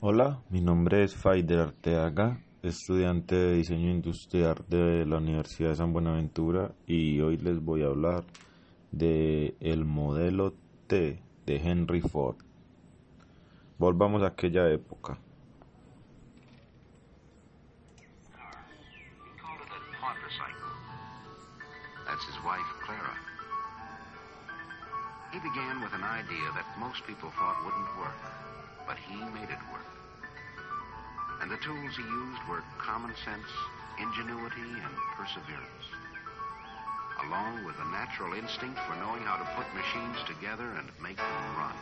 Hola, mi nombre es Faider Arteaga, estudiante de diseño industrial de la Universidad de San Buenaventura y hoy les voy a hablar de el modelo T de Henry Ford. Volvamos a aquella época. He began with an idea that most people thought wouldn't work, but he made it work. And the tools he used were common sense, ingenuity, and perseverance, along with a natural instinct for knowing how to put machines together and make them run.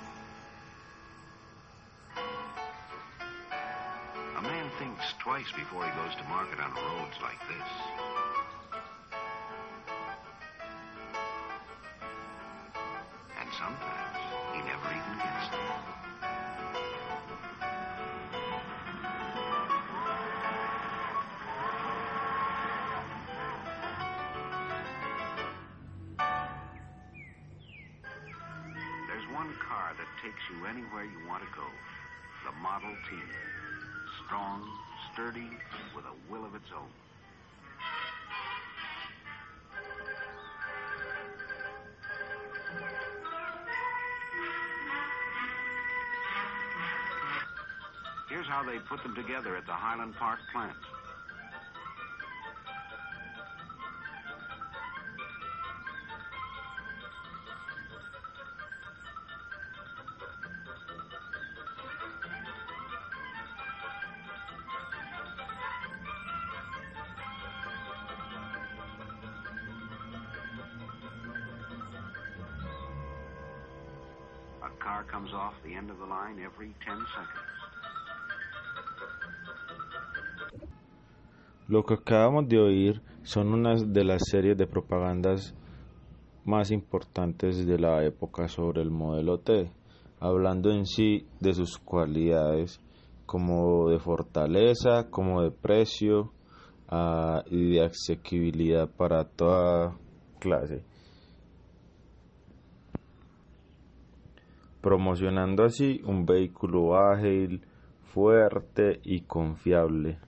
A man thinks twice before he goes to market on roads like this. Car that takes you anywhere you want to go. The Model T. Strong, sturdy, with a will of its own. Here's how they put them together at the Highland Park plant. Car comes off the end of the line every 10 seconds. Lo que acabamos de oír son unas de las series de propagandas más importantes de la época sobre el modelo T, hablando en sí de sus cualidades como de fortaleza, como de precio ah, y de asequibilidad para toda clase. Promocionando así un vehículo ágil, fuerte y confiable.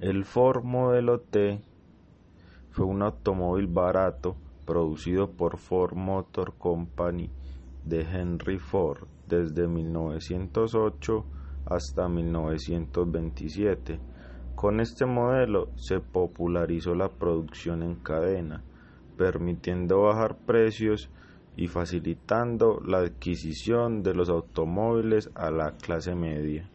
El Ford Modelo T fue un automóvil barato producido por Ford Motor Company de Henry Ford desde 1908 hasta 1927. Con este modelo se popularizó la producción en cadena, permitiendo bajar precios y facilitando la adquisición de los automóviles a la clase media.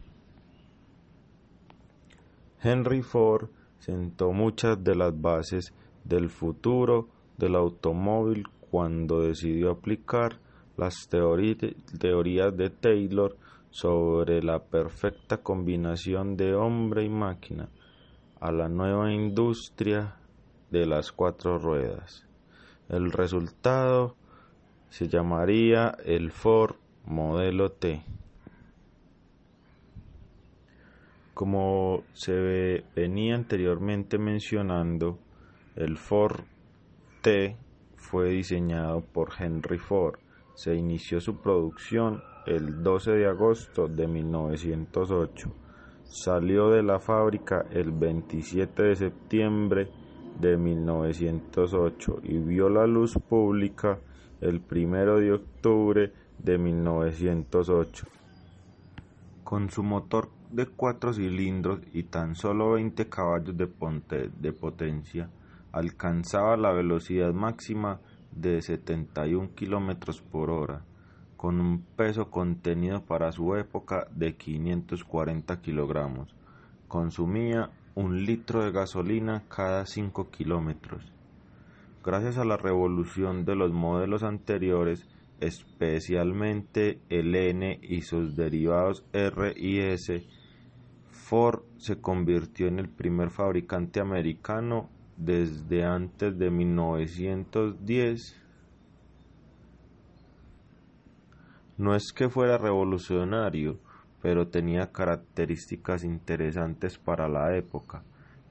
Henry Ford sentó muchas de las bases del futuro del automóvil cuando decidió aplicar las teorí- teorías de Taylor sobre la perfecta combinación de hombre y máquina a la nueva industria de las cuatro ruedas. El resultado se llamaría el Ford Modelo T. Como se ve- venía anteriormente mencionando, el Ford T fue diseñado por Henry Ford. Se inició su producción el 12 de agosto de 1908. Salió de la fábrica el 27 de septiembre de 1908 y vio la luz pública el 1 de octubre de 1908. Con su motor de cuatro cilindros y tan solo 20 caballos de, de potencia, alcanzaba la velocidad máxima de 71 kilómetros por hora, con un peso contenido para su época de 540 kilogramos. Consumía un litro de gasolina cada 5 kilómetros. Gracias a la revolución de los modelos anteriores, especialmente el N y sus derivados R y S, Ford se convirtió en el primer fabricante americano desde antes de 1910. No es que fuera revolucionario, pero tenía características interesantes para la época.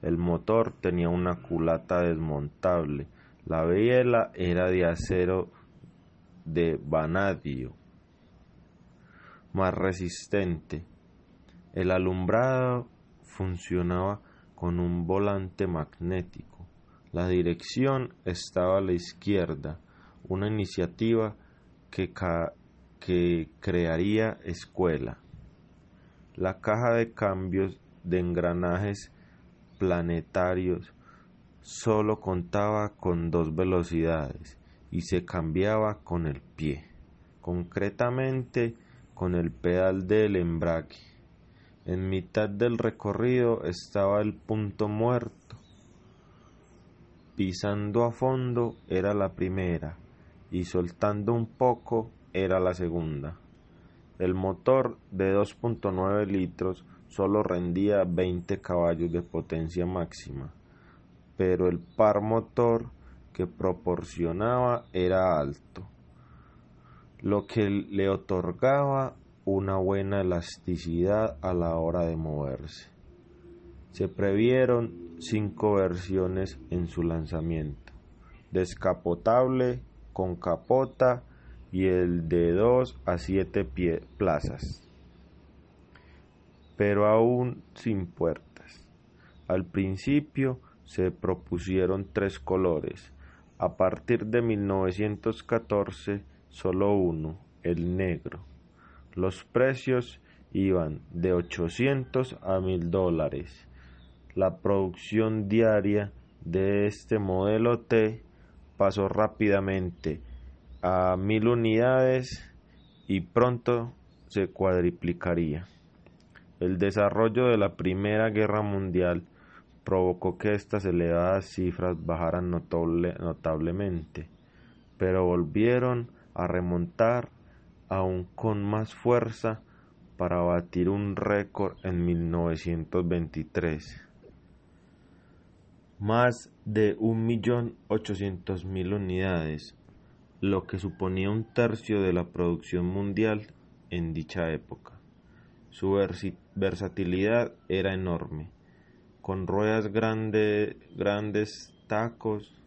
El motor tenía una culata desmontable, la biela era de acero de vanadio. más resistente. El alumbrado funcionaba con un volante magnético. La dirección estaba a la izquierda, una iniciativa que, que crearía escuela. La caja de cambios de engranajes planetarios solo contaba con dos velocidades y se cambiaba con el pie, concretamente con el pedal del embrague. En mitad del recorrido estaba el punto muerto. Pisando a fondo era la primera y soltando un poco era la segunda. El motor de 2.9 litros solo rendía 20 caballos de potencia máxima, pero el par motor que proporcionaba era alto, lo que le otorgaba una buena elasticidad a la hora de moverse. Se previeron cinco versiones en su lanzamiento, descapotable, con capota y el de 2 a 7 plazas, pero aún sin puertas. Al principio se propusieron tres colores, a partir de 1914 solo uno, el negro. Los precios iban de 800 a 1000 dólares. La producción diaria de este modelo T pasó rápidamente a mil unidades y pronto se cuadriplicaría. El desarrollo de la Primera Guerra Mundial provocó que estas elevadas cifras bajaran notablemente, pero volvieron a remontar aún con más fuerza para batir un récord en 1923. Más de 1.800.000 unidades, lo que suponía un tercio de la producción mundial en dicha época. Su versatilidad era enorme con ruedas grandes tacos.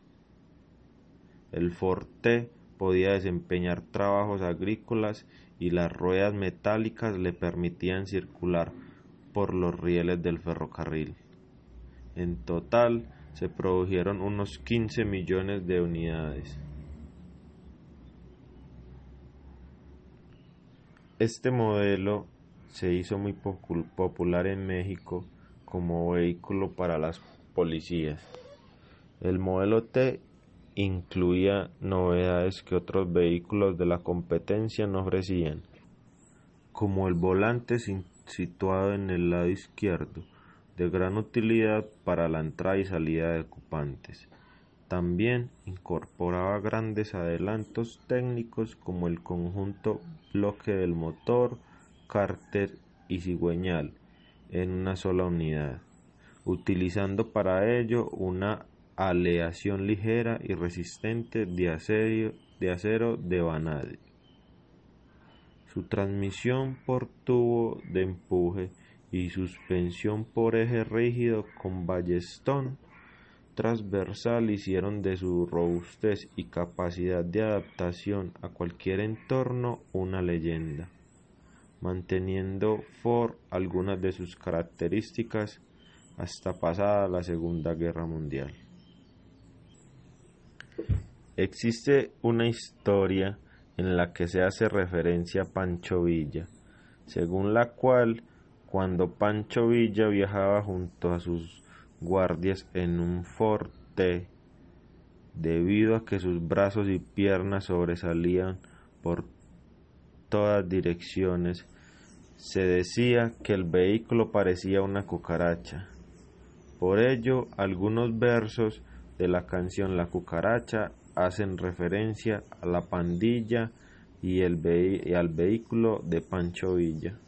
El Forte podía desempeñar trabajos agrícolas y las ruedas metálicas le permitían circular por los rieles del ferrocarril. En total se produjeron unos 15 millones de unidades. Este modelo se hizo muy popular en México como vehículo para las policías. El modelo T incluía novedades que otros vehículos de la competencia no ofrecían, como el volante situado en el lado izquierdo, de gran utilidad para la entrada y salida de ocupantes. También incorporaba grandes adelantos técnicos como el conjunto bloque del motor, cárter y cigüeñal, en una sola unidad, utilizando para ello una aleación ligera y resistente de acero de, acero de vanadium. Su transmisión por tubo de empuje y suspensión por eje rígido con ballestón transversal hicieron de su robustez y capacidad de adaptación a cualquier entorno una leyenda manteniendo Ford algunas de sus características hasta pasada la Segunda Guerra Mundial. Existe una historia en la que se hace referencia a Pancho Villa, según la cual cuando Pancho Villa viajaba junto a sus guardias en un forte, debido a que sus brazos y piernas sobresalían por todas direcciones, se decía que el vehículo parecía una cucaracha. Por ello, algunos versos de la canción La cucaracha hacen referencia a la pandilla y, el al vehículo de Pancho Villa.